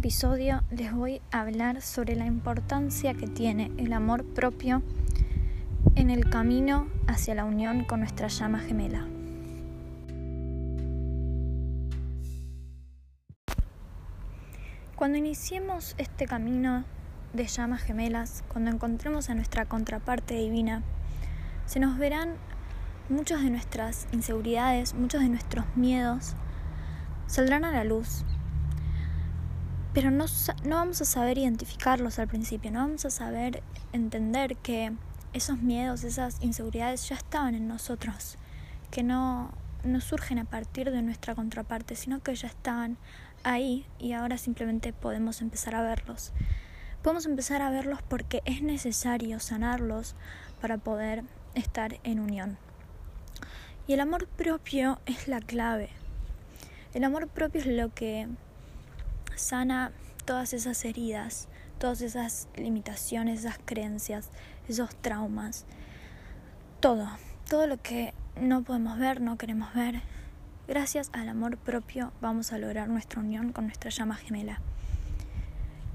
episodio les voy a hablar sobre la importancia que tiene el amor propio en el camino hacia la unión con nuestra llama gemela. Cuando iniciemos este camino de llamas gemelas, cuando encontremos a nuestra contraparte divina, se nos verán muchas de nuestras inseguridades, muchos de nuestros miedos, saldrán a la luz pero no, no vamos a saber identificarlos al principio, no vamos a saber entender que esos miedos, esas inseguridades ya estaban en nosotros, que no, no surgen a partir de nuestra contraparte, sino que ya estaban ahí y ahora simplemente podemos empezar a verlos. Podemos empezar a verlos porque es necesario sanarlos para poder estar en unión. Y el amor propio es la clave. El amor propio es lo que sana todas esas heridas, todas esas limitaciones, esas creencias, esos traumas, todo, todo lo que no podemos ver, no queremos ver. Gracias al amor propio vamos a lograr nuestra unión con nuestra llama gemela.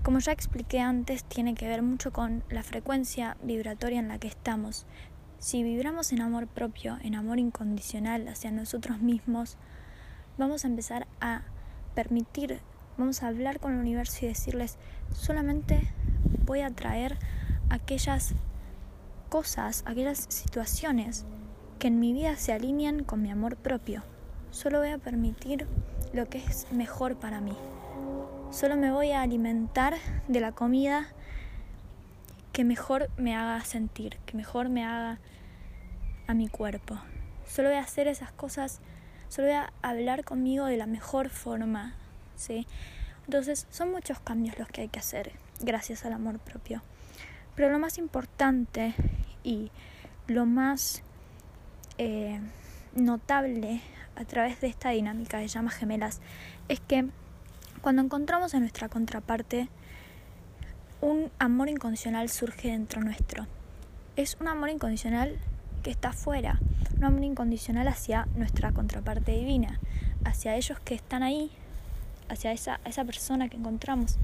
Como ya expliqué antes, tiene que ver mucho con la frecuencia vibratoria en la que estamos. Si vibramos en amor propio, en amor incondicional hacia nosotros mismos, vamos a empezar a permitir Vamos a hablar con el universo y decirles, solamente voy a traer aquellas cosas, aquellas situaciones que en mi vida se alinean con mi amor propio. Solo voy a permitir lo que es mejor para mí. Solo me voy a alimentar de la comida que mejor me haga sentir, que mejor me haga a mi cuerpo. Solo voy a hacer esas cosas, solo voy a hablar conmigo de la mejor forma, ¿sí? Entonces son muchos cambios los que hay que hacer gracias al amor propio. Pero lo más importante y lo más eh, notable a través de esta dinámica de llamas gemelas es que cuando encontramos a nuestra contraparte, un amor incondicional surge dentro nuestro. Es un amor incondicional que está afuera, un amor incondicional hacia nuestra contraparte divina, hacia ellos que están ahí hacia esa, esa persona que encontramos.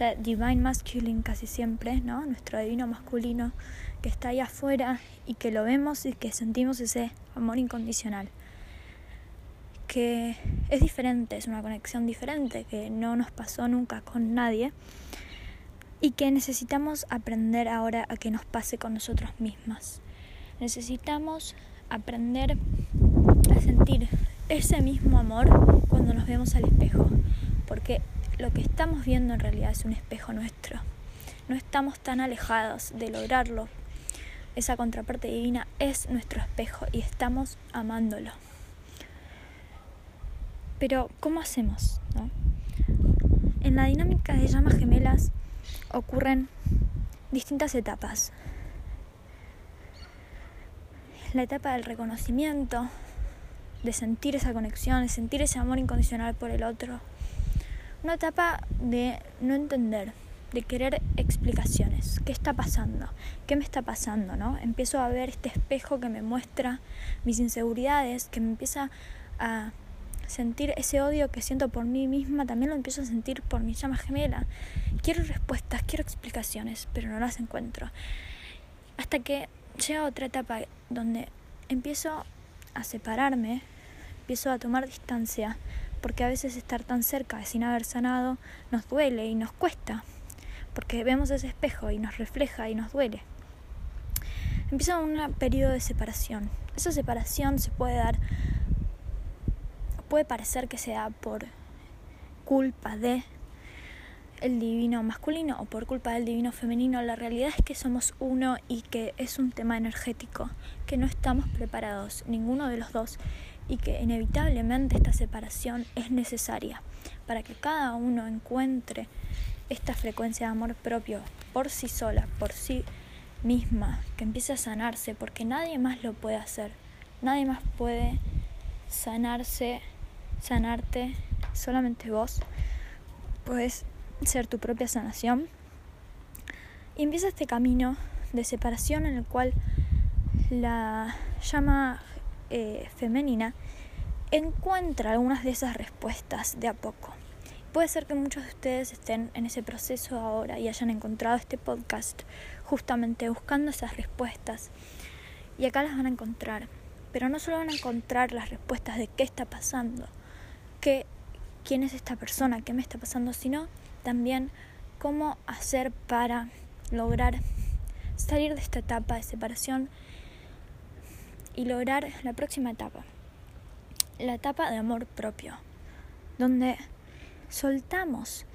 O divine masculine casi siempre, ¿no? Nuestro divino masculino que está ahí afuera y que lo vemos y que sentimos ese amor incondicional. Que es diferente, es una conexión diferente, que no nos pasó nunca con nadie y que necesitamos aprender ahora a que nos pase con nosotros mismos. Necesitamos aprender a sentir ese mismo amor cuando nos vemos al espejo, porque lo que estamos viendo en realidad es un espejo nuestro. No estamos tan alejados de lograrlo. Esa contraparte divina es nuestro espejo y estamos amándolo. Pero, ¿cómo hacemos? En la dinámica de llamas gemelas ocurren distintas etapas. La etapa del reconocimiento, de sentir esa conexión, de sentir ese amor incondicional por el otro. Una etapa de no entender, de querer explicaciones. ¿Qué está pasando? ¿Qué me está pasando? ¿no? Empiezo a ver este espejo que me muestra mis inseguridades, que me empieza a sentir ese odio que siento por mí misma, también lo empiezo a sentir por mi llama gemela. Quiero respuestas, quiero explicaciones, pero no las encuentro. Hasta que llega otra etapa donde empiezo a separarme empiezo a tomar distancia, porque a veces estar tan cerca sin haber sanado nos duele y nos cuesta, porque vemos ese espejo y nos refleja y nos duele. Empieza un periodo de separación. Esa separación se puede dar, puede parecer que sea por culpa de el divino masculino o por culpa del divino femenino, la realidad es que somos uno y que es un tema energético, que no estamos preparados, ninguno de los dos, y que inevitablemente esta separación es necesaria para que cada uno encuentre esta frecuencia de amor propio por sí sola, por sí misma, que empiece a sanarse, porque nadie más lo puede hacer, nadie más puede sanarse, sanarte, solamente vos puedes ser tu propia sanación. Y empieza este camino de separación en el cual la llama eh, femenina encuentra algunas de esas respuestas de a poco puede ser que muchos de ustedes estén en ese proceso ahora y hayan encontrado este podcast justamente buscando esas respuestas. Y acá las van a encontrar. Pero no solo van a encontrar las respuestas de qué está pasando, qué, quién es esta persona, qué me está pasando, sino también cómo hacer para lograr salir de esta etapa de separación y lograr la próxima etapa, la etapa de amor propio, donde soltamos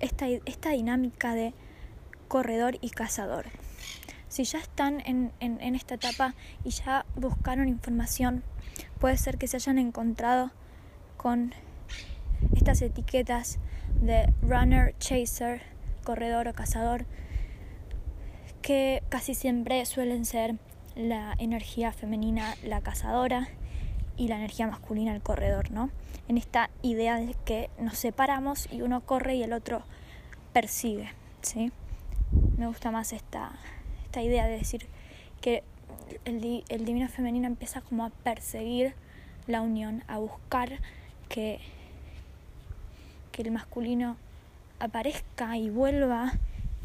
esta, esta dinámica de corredor y cazador. Si ya están en, en esta etapa y ya buscaron información, puede ser que se hayan encontrado con estas etiquetas de runner, chaser, corredor o cazador, que casi siempre suelen ser la energía femenina la cazadora y la energía masculina el corredor, ¿no? En esta idea de que nos separamos y uno corre y el otro persigue, ¿sí? Me gusta más esta, esta idea de decir que el, el divino femenino empieza como a perseguir la unión, a buscar que, que el masculino aparezca y vuelva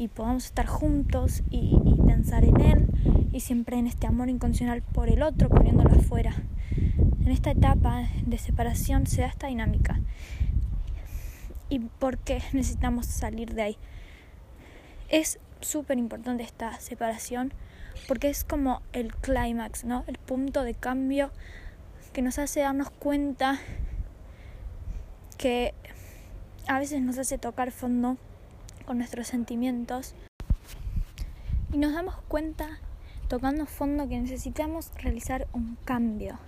y podamos estar juntos y, pensar en él y siempre en este amor incondicional por el otro, poniéndolo afuera. En esta etapa de separación se da esta dinámica. ¿Y por qué necesitamos salir de ahí? Es súper importante esta separación porque es como el clímax, ¿no? El punto de cambio que nos hace darnos cuenta que a veces nos hace tocar fondo nuestros sentimientos y nos damos cuenta tocando fondo que necesitamos realizar un cambio.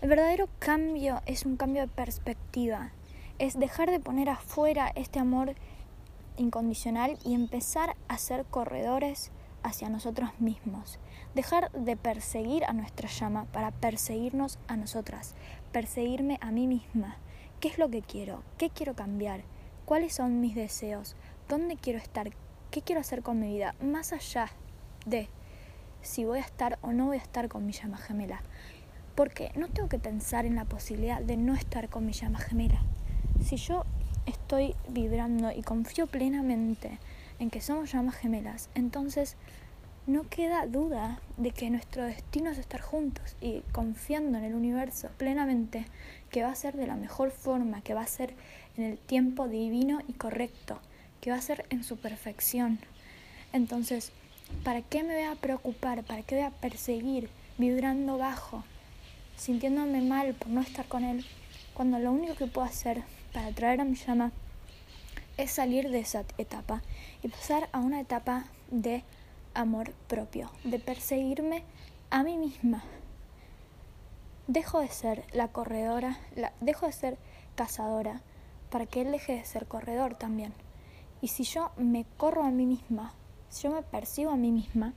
El verdadero cambio es un cambio de perspectiva, es dejar de poner afuera este amor incondicional y empezar a ser corredores hacia nosotros mismos. Dejar de perseguir a nuestra llama para perseguirnos a nosotras, perseguirme a mí misma, ¿Qué es lo que quiero? ¿Qué quiero cambiar? ¿Cuáles son mis deseos? ¿Dónde quiero estar? ¿Qué quiero hacer con mi vida? Más allá de si voy a estar o no voy a estar con mi llama gemela. Porque no tengo que pensar en la posibilidad de no estar con mi llama gemela. Si yo estoy vibrando y confío plenamente en que somos llamas gemelas, entonces no queda duda de que nuestro destino es estar juntos y confiando en el universo plenamente que va a ser de la mejor forma, que va a ser en el tiempo divino y correcto, que va a ser en su perfección. Entonces, ¿para qué me voy a preocupar? ¿Para qué voy a perseguir vibrando bajo, sintiéndome mal por no estar con él, cuando lo único que puedo hacer para traer a mi llama es salir de esa etapa y pasar a una etapa de amor propio, de perseguirme a mí misma. Dejo de ser la corredora, dejo de ser cazadora para que él deje de ser corredor también. Y si yo me corro a mí misma, si yo me percibo a mí misma,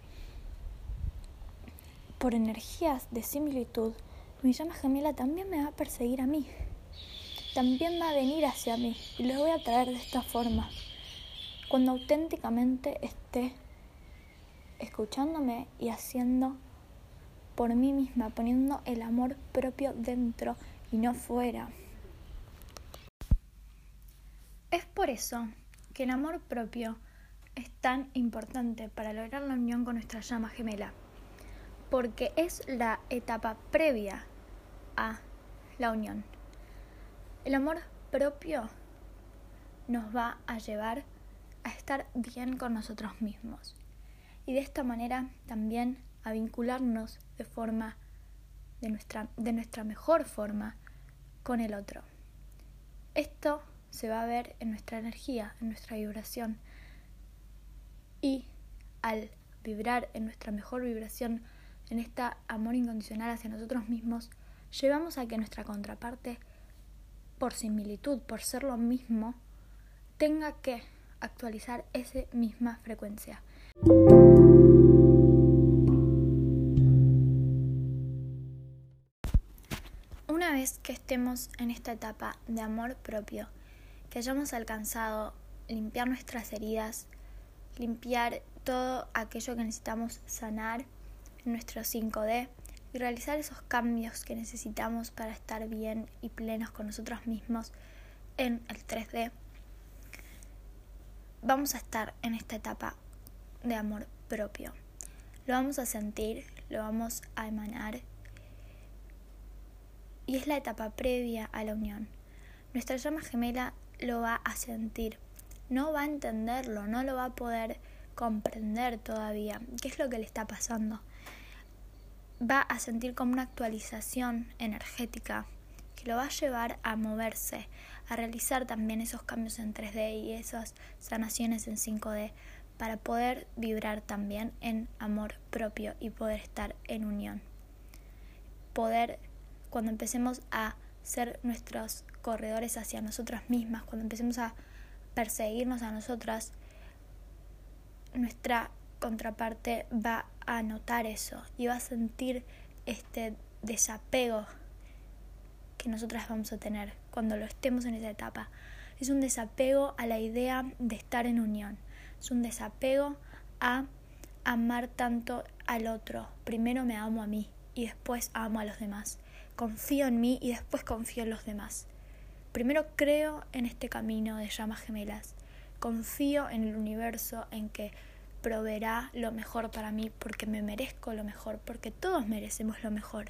por energías de similitud, mi llama gemela también me va a perseguir a mí. También va a venir hacia mí y lo voy a traer de esta forma. Cuando auténticamente esté escuchándome y haciendo por mí misma, poniendo el amor propio dentro y no fuera. Es por eso que el amor propio es tan importante para lograr la unión con nuestra llama gemela, porque es la etapa previa a la unión. El amor propio nos va a llevar a estar bien con nosotros mismos y de esta manera también a vincularnos de forma de nuestra, de nuestra mejor forma con el otro. Esto se va a ver en nuestra energía, en nuestra vibración. Y al vibrar en nuestra mejor vibración, en este amor incondicional hacia nosotros mismos, llevamos a que nuestra contraparte, por similitud, por ser lo mismo, tenga que actualizar esa misma frecuencia. Una vez que estemos en esta etapa de amor propio, que hayamos alcanzado limpiar nuestras heridas, limpiar todo aquello que necesitamos sanar en nuestro 5D y realizar esos cambios que necesitamos para estar bien y plenos con nosotros mismos en el 3D, vamos a estar en esta etapa de amor propio. Lo vamos a sentir, lo vamos a emanar y es la etapa previa a la unión. Nuestra llama gemela lo va a sentir, no va a entenderlo, no lo va a poder comprender todavía qué es lo que le está pasando. Va a sentir como una actualización energética que lo va a llevar a moverse, a realizar también esos cambios en 3D y esas sanaciones en 5D para poder vibrar también en amor propio y poder estar en unión. Poder cuando empecemos a ser nuestros corredores hacia nosotras mismas, cuando empecemos a perseguirnos a nosotras, nuestra contraparte va a notar eso y va a sentir este desapego que nosotras vamos a tener cuando lo estemos en esa etapa. Es un desapego a la idea de estar en unión. Es un desapego a amar tanto al otro. Primero me amo a mí y después amo a los demás confío en mí y después confío en los demás. Primero creo en este camino de llamas gemelas. Confío en el universo, en que proveerá lo mejor para mí porque me merezco lo mejor, porque todos merecemos lo mejor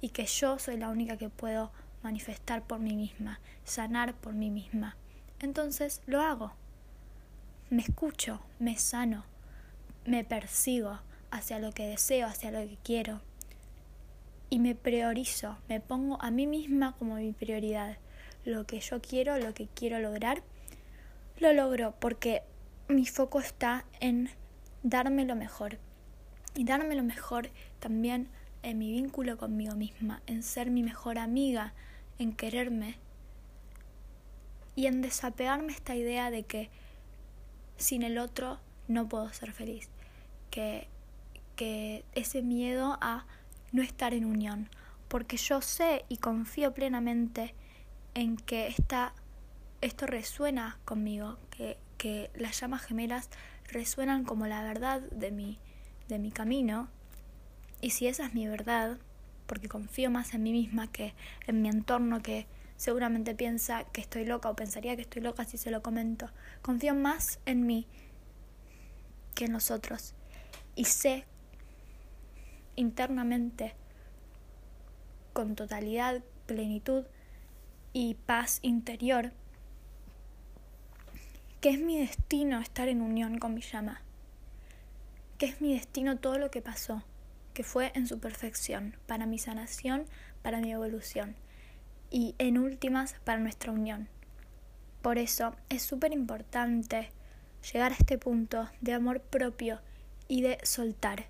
y que yo soy la única que puedo manifestar por mí misma, sanar por mí misma. Entonces lo hago. Me escucho, me sano, me persigo hacia lo que deseo, hacia lo que quiero y me priorizo, me pongo a mí misma como mi prioridad. Lo que yo quiero, lo que quiero lograr, lo logro porque mi foco está en darme lo mejor. Y darme lo mejor también en mi vínculo conmigo misma, en ser mi mejor amiga, en quererme y en desapegarme esta idea de que sin el otro no puedo ser feliz. Que, que ese miedo a no estar en unión, porque yo sé y confío plenamente en que esta, esto resuena conmigo, que, que las llamas gemelas resuenan como la verdad de mi, de mi camino, y si esa es mi verdad, porque confío más en mí misma que en mi entorno que seguramente piensa que estoy loca o pensaría que estoy loca si se lo comento. Confío más en mí que en los otros y sé internamente con totalidad, plenitud y paz interior, que es mi destino estar en unión con mi llama, que es mi destino todo lo que pasó, que fue en su perfección, para mi sanación, para mi evolución y en últimas para nuestra unión. Por eso es súper importante llegar a este punto de amor propio y de soltar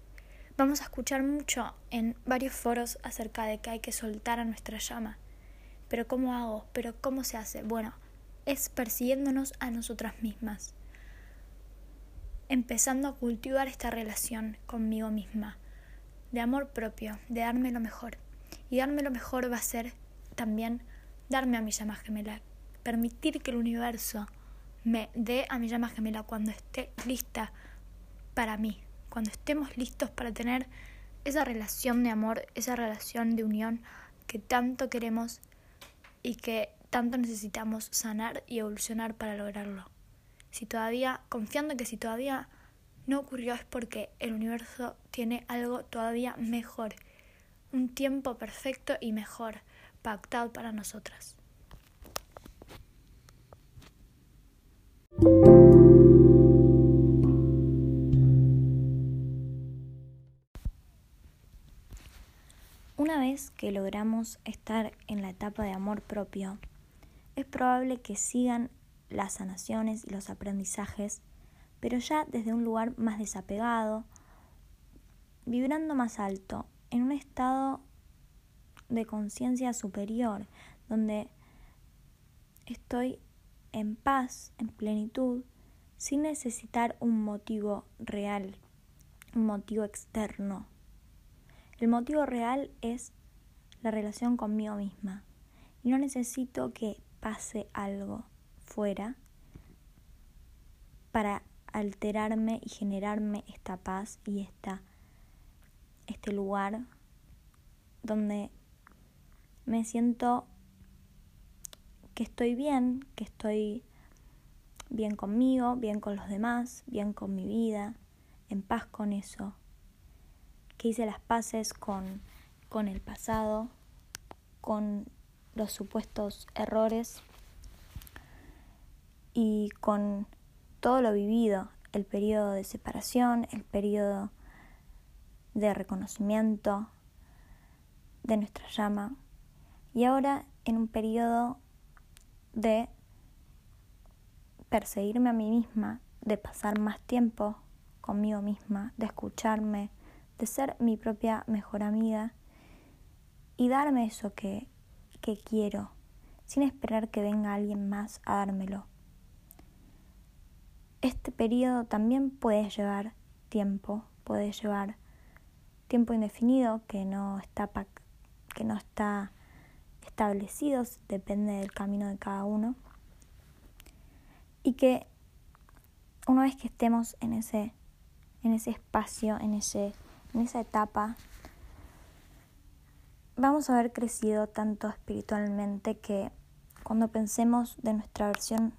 Vamos a escuchar mucho en varios foros acerca de que hay que soltar a nuestra llama. Pero ¿cómo hago? ¿Pero cómo se hace? Bueno, es persiguiéndonos a nosotras mismas. Empezando a cultivar esta relación conmigo misma, de amor propio, de darme lo mejor. Y darme lo mejor va a ser también darme a mi llama gemela, permitir que el universo me dé a mi llama gemela cuando esté lista para mí, cuando estemos listos para tener esa relación de amor, esa relación de unión que tanto queremos y que tanto necesitamos sanar y evolucionar para lograrlo. Si todavía, confiando que si todavía no ocurrió es porque el universo tiene algo todavía mejor, un tiempo perfecto y mejor pactado para nosotras. Una vez que logramos estar en la etapa de amor propio, es probable que sigan las sanaciones y los aprendizajes, pero ya desde un lugar más desapegado, vibrando más alto, en un estado de conciencia superior, donde estoy en paz, en plenitud, sin necesitar un motivo real, un motivo externo el motivo real es la relación conmigo misma. Y no necesito que pase algo fuera para alterarme y generarme esta paz y esta, este lugar donde me siento que estoy bien, que estoy bien conmigo, bien con los demás, bien con mi vida, en paz con eso, que hice las paces con, con el pasado, con los supuestos errores y con todo lo vivido, el periodo de separación, el periodo de reconocimiento de nuestra llama. Y ahora en un periodo de perseguirme a mí misma, de pasar más tiempo conmigo misma, de escucharme, de ser mi propia mejor amiga y darme eso que, que quiero, sin esperar que venga alguien más a dármelo. Este periodo también puede llevar tiempo, puede llevar tiempo indefinido que no está, que no está establecido, depende del camino de cada uno y que una vez que estemos en ese, en ese espacio, en, ese, en esa etapa, vamos a haber crecido tanto espiritualmente que cuando pensemos de nuestra versión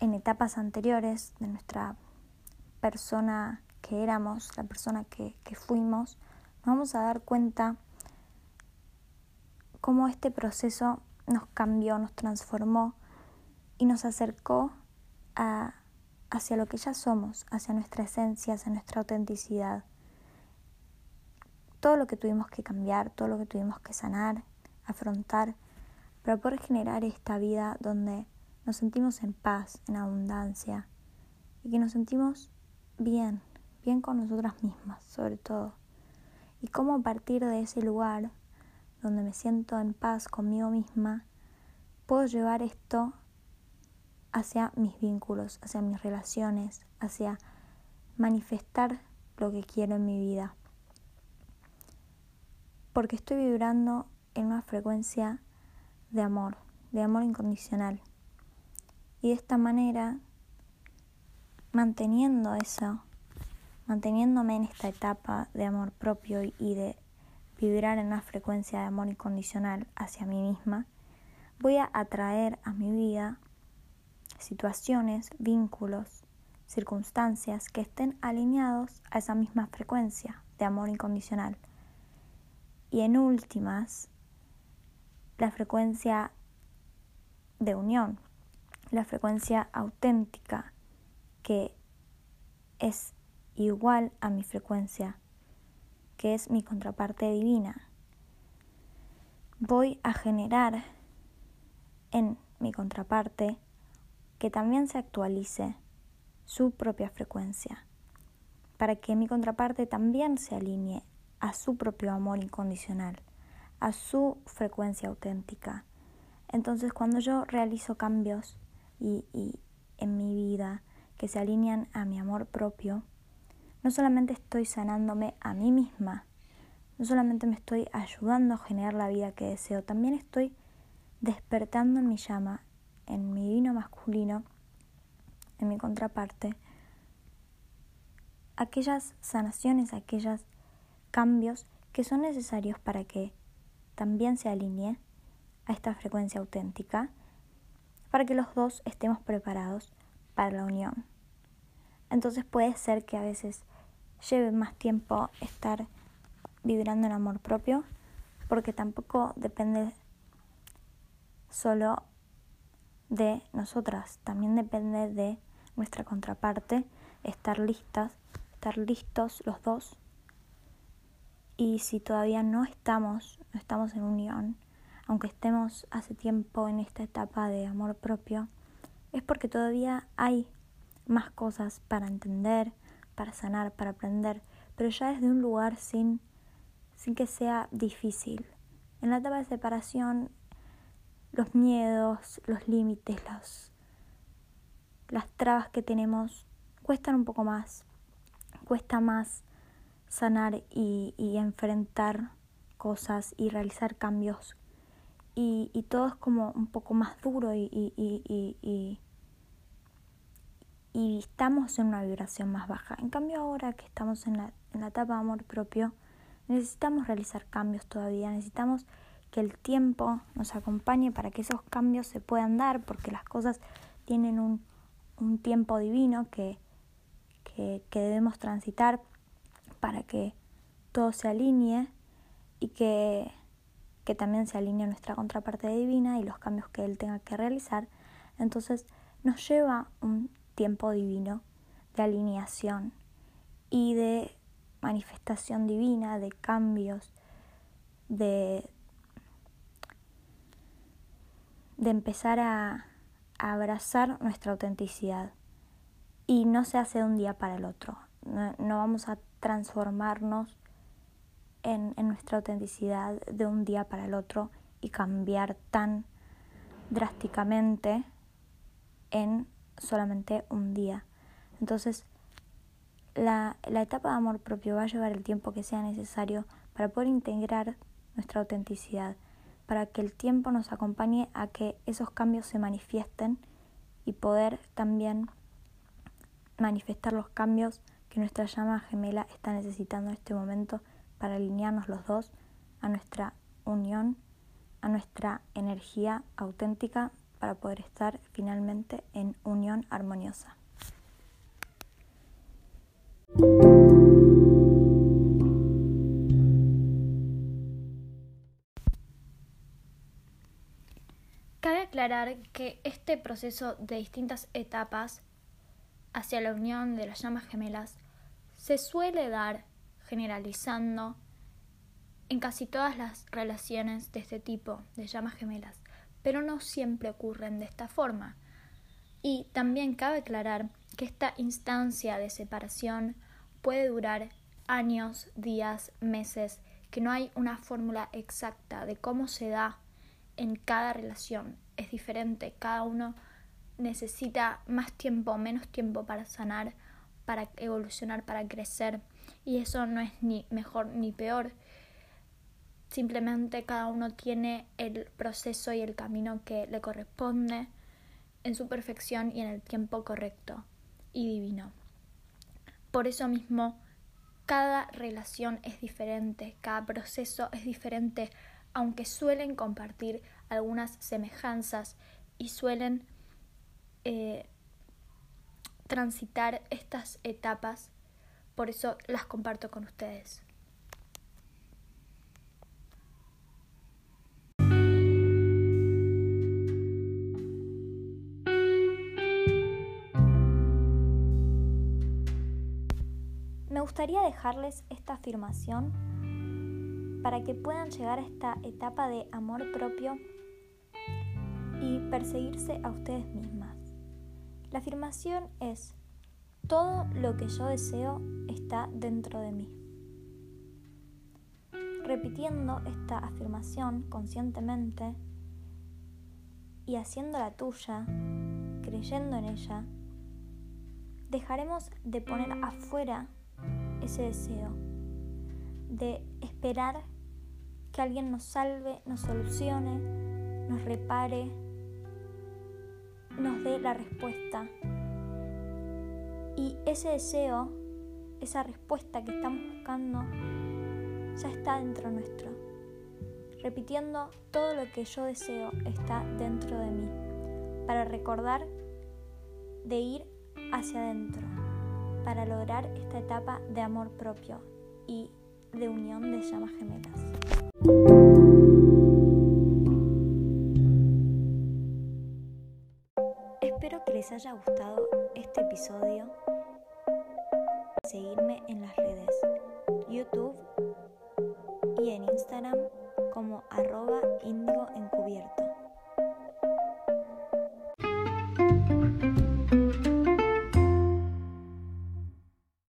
en etapas anteriores, de nuestra persona que éramos, la persona que, que fuimos, nos vamos a dar cuenta cómo este proceso nos cambió, nos transformó y nos acercó a, hacia lo que ya somos, hacia nuestra esencia, hacia nuestra autenticidad. Todo lo que tuvimos que cambiar, todo lo que tuvimos que sanar, afrontar, para poder generar esta vida donde nos sentimos en paz, en abundancia y que nos sentimos bien, bien con nosotras mismas, sobre todo. Y cómo a partir de ese lugar donde me siento en paz conmigo misma, puedo llevar esto hacia mis vínculos, hacia mis relaciones, hacia manifestar lo que quiero en mi vida. Porque estoy vibrando en una frecuencia de amor, de amor incondicional. Y de esta manera, manteniendo eso, manteniéndome en esta etapa de amor propio y de vibrar en una frecuencia de amor incondicional hacia mí misma, voy a atraer a mi vida situaciones, vínculos, circunstancias que estén alineados a esa misma frecuencia de amor incondicional. Y en últimas, la frecuencia de unión, la frecuencia auténtica que es igual a mi frecuencia, que es mi contraparte divina. Voy a generar en mi contraparte que también se actualice su propia frecuencia, para que mi contraparte también se alinee a su propio amor incondicional, a su frecuencia auténtica. Entonces cuando yo realizo cambios y, en mi vida que se alinean a mi amor propio, no solamente estoy sanándome a mí misma, no solamente me estoy ayudando a generar la vida que deseo, también estoy despertando en mi llama en mi vino masculino, en mi contraparte, aquellas sanaciones, aquellos cambios que son necesarios para que también se alinee a esta frecuencia auténtica, para que los dos estemos preparados para la unión. Entonces puede ser que a veces lleve más tiempo estar vibrando en amor propio, porque tampoco depende solo de nosotras, también depende de nuestra contraparte estar listas, estar listos los dos. Y si todavía no estamos, no estamos en unión, aunque estemos hace tiempo en esta etapa de amor propio, es porque todavía hay más cosas para entender, para sanar, para aprender, pero ya desde un lugar sin, sin que sea difícil. En la etapa de separación los miedos, los límites, las trabas que tenemos cuestan un poco más. Cuesta más sanar y, enfrentar cosas y realizar cambios. Y, todo es como un poco más duro y, y, y, estamos en una vibración más baja. En cambio ahora que estamos en la, en la etapa de amor propio, necesitamos realizar cambios todavía, necesitamos que el tiempo nos acompañe para que esos cambios se puedan dar, porque las cosas tienen un, un tiempo divino que, que, que debemos transitar para que todo se alinee y que, que también se alinee nuestra contraparte divina y los cambios que él tenga que realizar. Entonces nos lleva un tiempo divino de alineación y de manifestación divina, de cambios, de, de empezar a, a abrazar nuestra autenticidad. Y no se hace de un día para el otro. No, vamos a transformarnos en, en, nuestra autenticidad de un día para el otro y cambiar tan drásticamente en solamente un día. Entonces, la, la etapa de amor propio va a llevar el tiempo que sea necesario para poder integrar nuestra autenticidad, para que el tiempo nos acompañe a que esos cambios se manifiesten y poder también manifestar los cambios que nuestra llama gemela está necesitando en este momento para alinearnos los dos a nuestra unión, a nuestra energía auténtica para poder estar finalmente en unión armoniosa. Cabe aclarar que este proceso de distintas etapas hacia la unión de las llamas gemelas se suele dar generalizando en casi todas las relaciones de este tipo de llamas gemelas, pero no siempre ocurren de esta forma. Y también cabe aclarar que esta instancia de separación puede durar años, días, meses, que no hay una fórmula exacta de cómo se da en cada relación. Es diferente, cada uno necesita más tiempo menos tiempo para sanar, para evolucionar, para crecer. Y eso no es ni mejor ni peor. Simplemente cada uno tiene el proceso y el camino que le corresponde en su perfección y en el tiempo correcto y divino. Por eso mismo, cada relación es diferente, cada proceso es diferente, aunque suelen compartir algunas semejanzas y suelen eh, transitar estas etapas, por eso las comparto con ustedes. Me gustaría dejarles esta afirmación para que puedan llegar a esta etapa de amor propio y perseguirse a ustedes mismas. La afirmación es, todo lo que yo deseo está dentro de mí. Repitiendo esta afirmación conscientemente y haciéndola tuya, creyendo en ella, dejaremos de poner afuera ese deseo, de esperar que alguien nos salve, nos solucione, nos repare, nos dé la respuesta. Y ese deseo, esa respuesta que estamos buscando, ya está dentro nuestro. Repitiendo, todo lo que yo deseo está dentro de mí, para recordar de ir hacia adentro, para lograr esta etapa de amor propio y de unión de llamas gemelas. Haya gustado este episodio, seguirme en las redes YouTube y en Instagram como arroba